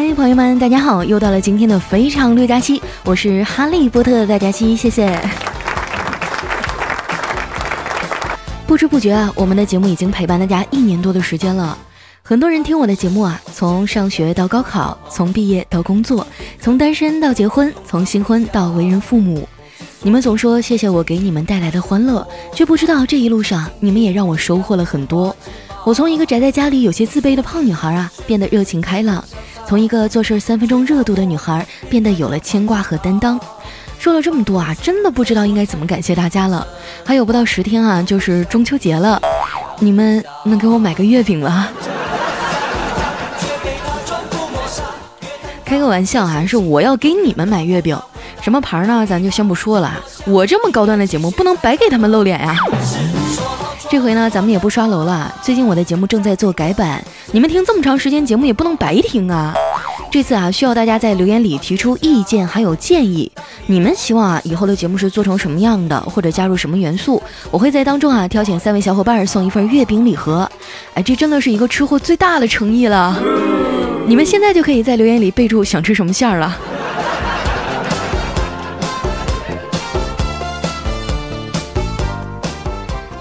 嗨，朋友们，大家好！又到了今天的非常六加七，我是哈利波特大家七，谢谢。不知不觉啊，我们的节目已经陪伴大家一年多的时间了。很多人听我的节目啊，从上学到高考，从毕业到工作，从单身到结婚，从新婚到为人父母。你们总说谢谢我给你们带来的欢乐，却不知道这一路上你们也让我收获了很多。我从一个宅在家里有些自卑的胖女孩啊，变得热情开朗；从一个做事三分钟热度的女孩，变得有了牵挂和担当。说了这么多啊，真的不知道应该怎么感谢大家了。还有不到十天啊，就是中秋节了，你们能给我买个月饼吗？开个玩笑啊，是我要给你们买月饼，什么牌呢？咱就先不说了。我这么高端的节目，不能白给他们露脸呀。这回呢，咱们也不刷楼了。最近我的节目正在做改版，你们听这么长时间节目也不能白听啊。这次啊，需要大家在留言里提出意见还有建议。你们希望啊，以后的节目是做成什么样的，或者加入什么元素？我会在当中啊挑选三位小伙伴送一份月饼礼盒。哎，这真的是一个吃货最大的诚意了。你们现在就可以在留言里备注想吃什么馅儿了。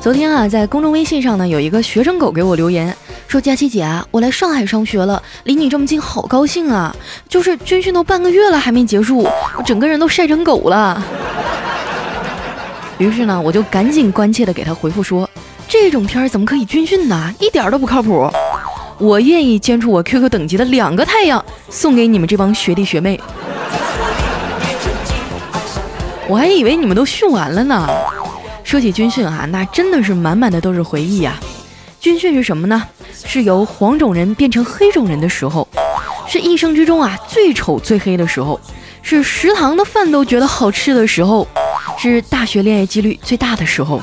昨天啊，在公众微信上呢，有一个学生狗给我留言说：“佳琪姐啊，我来上海上学了，离你这么近，好高兴啊！就是军训都半个月了还没结束，我整个人都晒成狗了。”于是呢，我就赶紧关切的给他回复说：“这种天儿怎么可以军训呢？一点都不靠谱！我愿意捐出我 QQ 等级的两个太阳，送给你们这帮学弟学妹。我还以为你们都训完了呢。”说起军训啊，那真的是满满的都是回忆呀。军训是什么呢？是由黄种人变成黑种人的时候，是一生之中啊最丑最黑的时候，是食堂的饭都觉得好吃的时候，是大学恋爱几率最大的时候。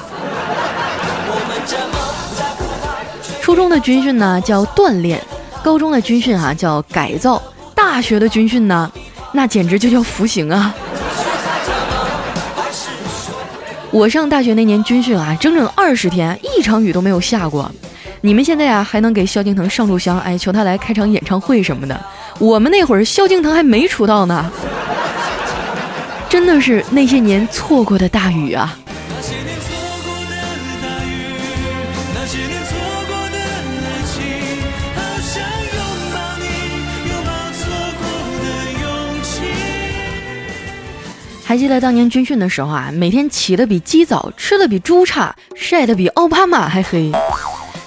初中的军训呢叫锻炼，高中的军训啊叫改造，大学的军训呢，那简直就叫服刑啊。我上大学那年军训啊，整整二十天，一场雨都没有下过。你们现在啊还能给萧敬腾上炷香，哎，求他来开场演唱会什么的。我们那会儿萧敬腾还没出道呢，真的是那些年错过的大雨啊。还记得当年军训的时候啊，每天起得比鸡早，吃的比猪差，晒得比奥巴马还黑，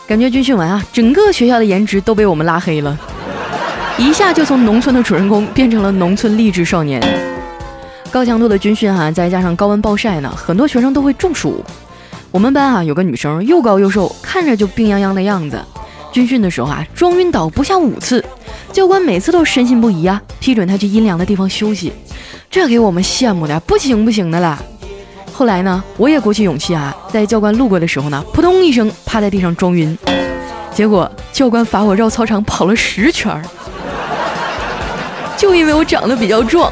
感觉军训完啊，整个学校的颜值都被我们拉黑了，一下就从农村的主人公变成了农村励志少年。高强度的军训哈，再加上高温暴晒呢，很多学生都会中暑。我们班啊有个女生又高又瘦，看着就病殃殃的样子。军训的时候啊，装晕倒不下五次，教官每次都深信不疑啊，批准她去阴凉的地方休息。这给我们羡慕的不行不行的了。后来呢，我也鼓起勇气啊，在教官路过的时候呢，扑通一声趴在地上装晕。结果教官罚我绕操场跑了十圈儿，就因为我长得比较壮。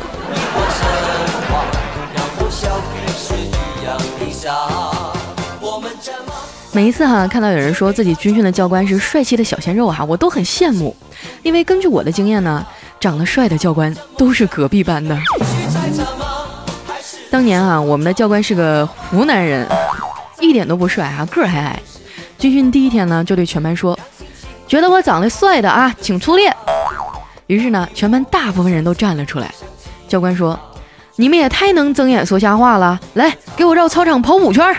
每一次哈看到有人说自己军训的教官是帅气的小鲜肉哈，我都很羡慕，因为根据我的经验呢，长得帅的教官都是隔壁班的。当年啊，我们的教官是个湖南人，一点都不帅啊，个儿还矮。军训第一天呢，就对全班说：“觉得我长得帅的啊，请出列。”于是呢，全班大部分人都站了出来。教官说：“你们也太能睁眼说瞎话了，来，给我绕操场跑五圈。”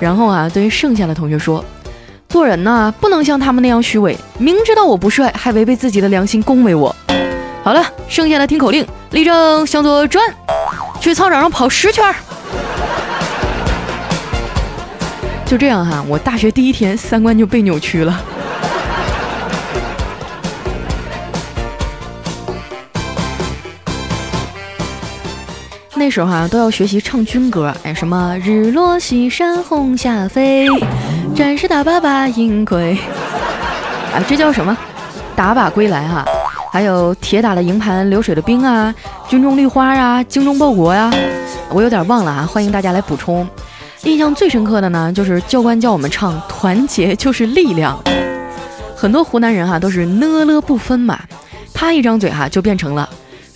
然后啊，对于剩下的同学说：“做人呢，不能像他们那样虚伪，明知道我不帅，还违背自己的良心恭维我。”好了，剩下的听口令，立正，向左转，去操场上跑十圈。就这样哈，我大学第一天三观就被扭曲了。那时候啊，都要学习唱军歌，哎，什么日落西山红霞飞，战士打靶把营归，啊，这叫什么？打靶归来哈。还有铁打的营盘流水的兵啊，军中绿花啊，精忠报国呀，我有点忘了啊，欢迎大家来补充。印象最深刻的呢，就是教官叫我们唱《团结就是力量》。很多湖南人哈都是呢了不分嘛，他一张嘴哈就变成了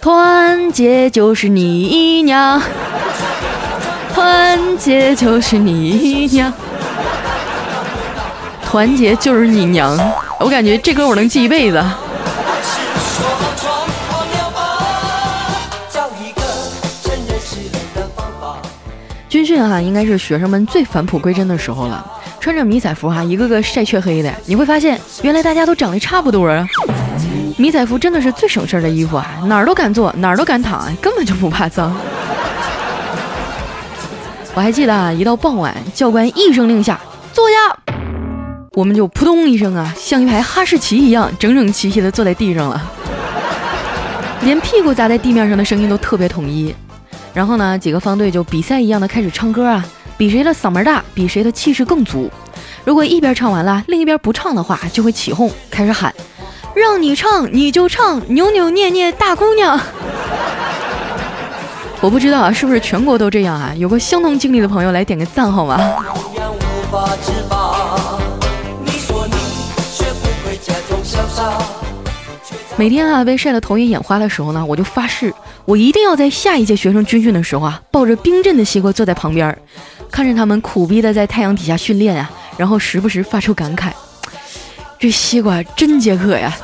团结就是你娘，团结就是你娘，团结就是你娘。我感觉这歌我能记一辈子。军训哈，应该是学生们最返璞归真的时候了。穿着迷彩服哈，一个个晒黢黑的，你会发现原来大家都长得差不多啊。迷彩服真的是最省事儿的衣服啊，哪儿都敢坐，哪儿都敢躺，根本就不怕脏。我还记得啊，一到傍晚，教官一声令下，坐下，我们就扑通一声啊，像一排哈士奇一样，整整齐齐的坐在地上了，连屁股砸在地面上的声音都特别统一。然后呢，几个方队就比赛一样的开始唱歌啊。比谁的嗓门大，比谁的气势更足。如果一边唱完了，另一边不唱的话，就会起哄，开始喊：“让你唱你就唱，扭扭捏捏大姑娘。”我不知道啊，是不是全国都这样啊？有过相同经历的朋友来点个赞好吗？每天啊被晒得头晕眼花的时候呢，我就发誓，我一定要在下一届学生军训的时候啊，抱着冰镇的西瓜坐在旁边。看着他们苦逼的在太阳底下训练啊，然后时不时发出感慨：“这西瓜真解渴呀！”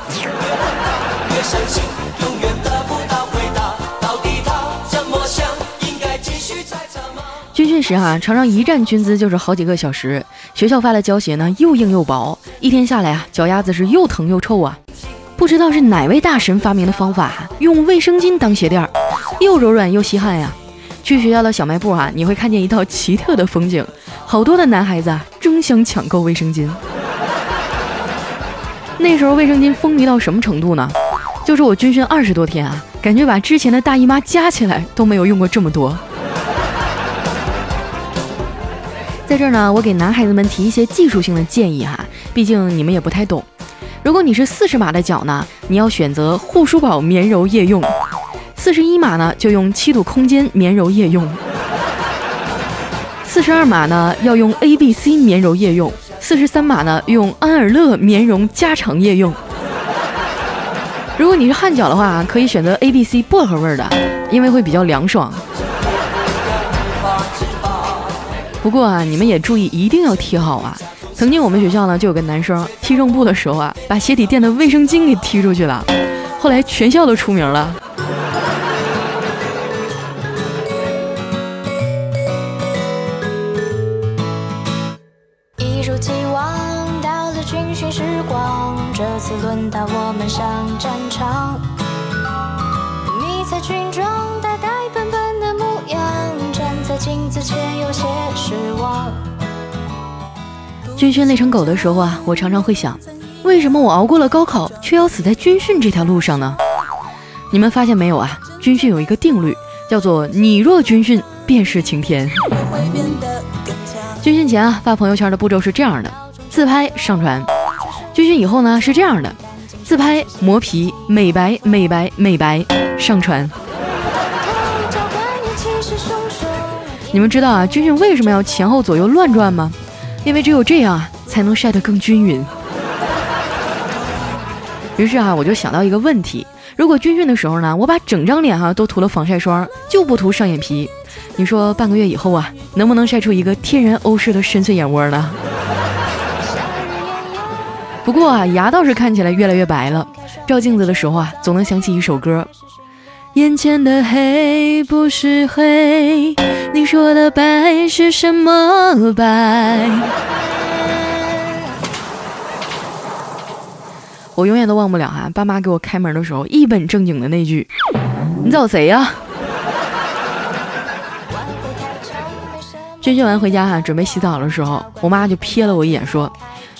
那时啊，常常一站军姿就是好几个小时。学校发的胶鞋呢，又硬又薄，一天下来啊，脚丫子是又疼又臭啊。不知道是哪位大神发明的方法，用卫生巾当鞋垫儿，又柔软又吸汗呀。去学校的小卖部啊，你会看见一道奇特的风景，好多的男孩子啊争相抢购卫生巾。那时候卫生巾风靡到什么程度呢？就是我军训二十多天啊，感觉把之前的大姨妈加起来都没有用过这么多。在这儿呢，我给男孩子们提一些技术性的建议哈，毕竟你们也不太懂。如果你是四十码的脚呢，你要选择护舒宝棉柔夜用。四十一码呢，就用七度空间棉柔夜用；四十二码呢，要用 A B C 棉柔夜用；四十三码呢，用安尔乐棉绒加长夜用。如果你是汗脚的话，可以选择 A B C 薄荷味的，因为会比较凉爽。不过啊，你们也注意，一定要踢好啊！曾经我们学校呢，就有个男生踢正步的时候啊，把鞋底垫的卫生巾给踢出去了，后来全校都出名了。一如既往到了军训时光，这次轮到我们上战场。你在军装，呆呆笨军训累成狗的时候啊，我常常会想，为什么我熬过了高考，却要死在军训这条路上呢？你们发现没有啊？军训有一个定律，叫做你若军训，便是晴天。军训前啊，发朋友圈的步骤是这样的：自拍上传。军训以后呢，是这样的。自拍、磨皮、美白、美白、美白，上传。你们知道啊，军训为什么要前后左右乱转吗？因为只有这样啊，才能晒得更均匀。于是啊，我就想到一个问题：如果军训的时候呢，我把整张脸哈都涂了防晒霜，就不涂上眼皮，你说半个月以后啊，能不能晒出一个天然欧式的深邃眼窝呢？不过啊，牙倒是看起来越来越白了。照镜子的时候啊，总能想起一首歌：眼前的黑不是黑，你说的白是什么白？我永远都忘不了哈，爸妈给我开门的时候一本正经的那句：“你找谁呀？”军训完回家哈，准备洗澡的时候，我妈就瞥了我一眼说。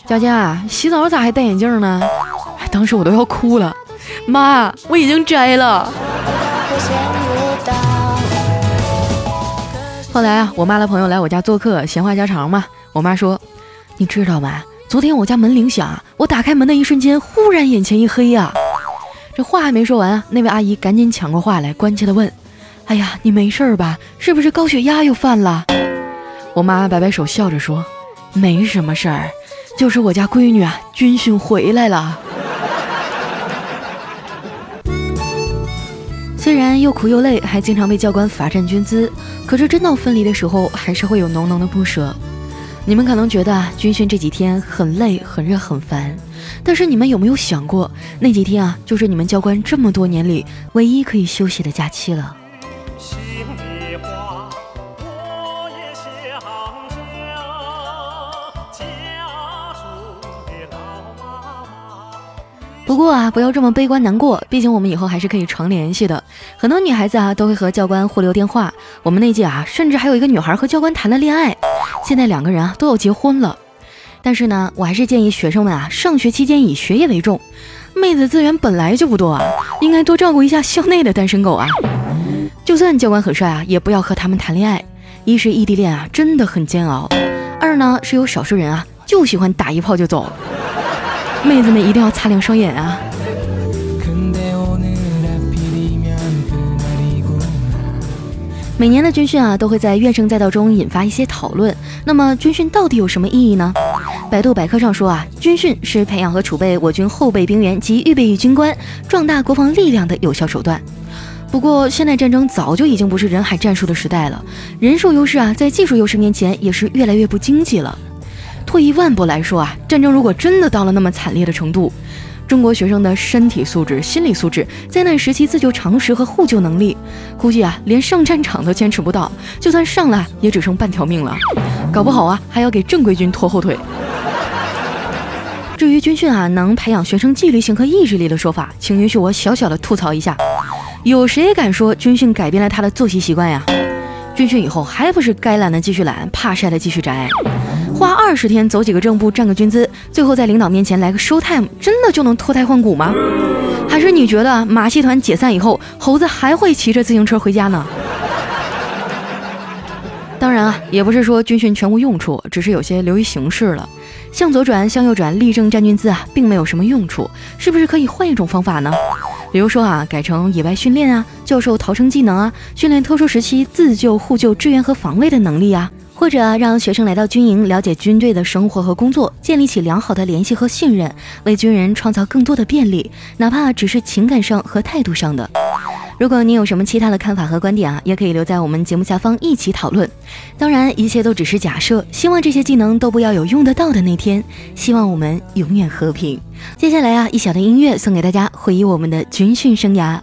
佳佳，洗澡咋还戴眼镜呢？哎当时我都要哭了。妈，我已经摘了。后来啊，我妈的朋友来我家做客，闲话家常嘛。我妈说：“你知道吗？昨天我家门铃响，我打开门的一瞬间，忽然眼前一黑呀。”这话还没说完啊，那位阿姨赶紧抢过话来，关切的问：“哎呀，你没事吧？是不是高血压又犯了？”我妈摆摆手，笑着说：“没什么事儿。”就是我家闺女啊，军训回来了。虽然又苦又累，还经常被教官罚站军姿，可是真到分离的时候，还是会有浓浓的不舍。你们可能觉得军训这几天很累、很热、很烦，但是你们有没有想过，那几天啊，就是你们教官这么多年里唯一可以休息的假期了。不过啊，不要这么悲观难过，毕竟我们以后还是可以常联系的。很多女孩子啊，都会和教官互留电话。我们那届啊，甚至还有一个女孩和教官谈了恋爱，现在两个人啊都要结婚了。但是呢，我还是建议学生们啊，上学期间以学业为重。妹子资源本来就不多啊，应该多照顾一下校内的单身狗啊。就算教官很帅啊，也不要和他们谈恋爱。一是异地恋啊，真的很煎熬；二呢，是有少数人啊，就喜欢打一炮就走。妹子们一定要擦亮双眼啊！每年的军训啊，都会在怨声载道中引发一些讨论。那么，军训到底有什么意义呢？百度百科上说啊，军训是培养和储备我军后备兵员及预备役军官，壮大国防力量的有效手段。不过，现代战争早就已经不是人海战术的时代了，人数优势啊，在技术优势面前也是越来越不经济了。退一万步来说啊，战争如果真的到了那么惨烈的程度，中国学生的身体素质、心理素质、灾难时期自救常识和互救能力，估计啊，连上战场都坚持不到，就算上了，也只剩半条命了，搞不好啊，还要给正规军拖后腿。至于军训啊，能培养学生纪律性和意志力的说法，请允许我小小的吐槽一下，有谁敢说军训改变了他的作息习惯呀？军训以后还不是该懒的继续懒，怕晒的继续宅，花二十天走几个正步，站个军姿，最后在领导面前来个 show time，真的就能脱胎换骨吗？还是你觉得马戏团解散以后，猴子还会骑着自行车回家呢？当然啊，也不是说军训全无用处，只是有些流于形式了。向左转，向右转，立正站军姿啊，并没有什么用处，是不是可以换一种方法呢？比如说啊，改成野外训练啊，教授逃生技能啊，训练特殊时期自救、互救、支援和防卫的能力啊，或者让学生来到军营，了解军队的生活和工作，建立起良好的联系和信任，为军人创造更多的便利，哪怕只是情感上和态度上的。如果你有什么其他的看法和观点啊，也可以留在我们节目下方一起讨论。当然，一切都只是假设，希望这些技能都不要有用得到的那天。希望我们永远和平。接下来啊，一小段音乐送给大家，回忆我们的军训生涯。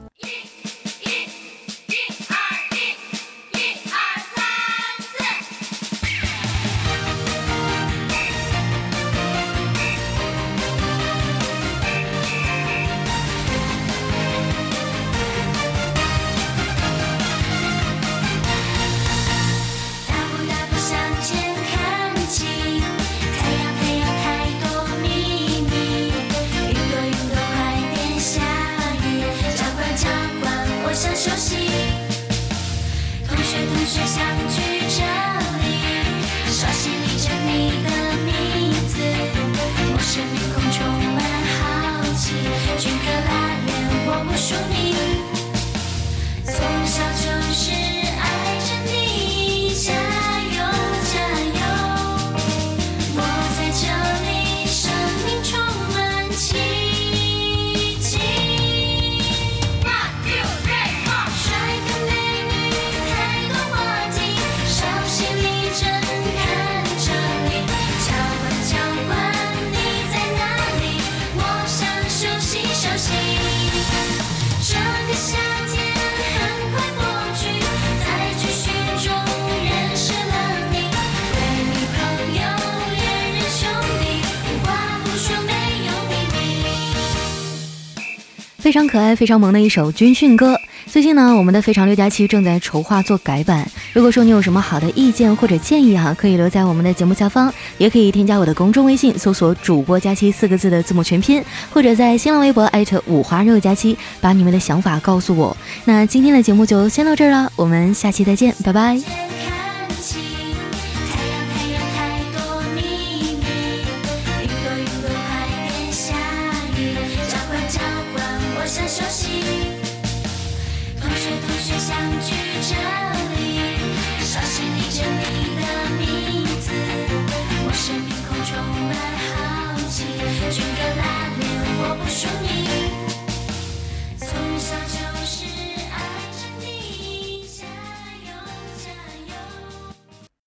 非常可爱、非常萌的一首军训歌。最近呢，我们的《非常六加七》正在筹划做改版。如果说你有什么好的意见或者建议哈，可以留在我们的节目下方，也可以添加我的公众微信，搜索“主播佳期”四个字的字母全拼，或者在新浪微博艾特五花肉佳期，把你们的想法告诉我。那今天的节目就先到这儿了，我们下期再见，拜拜。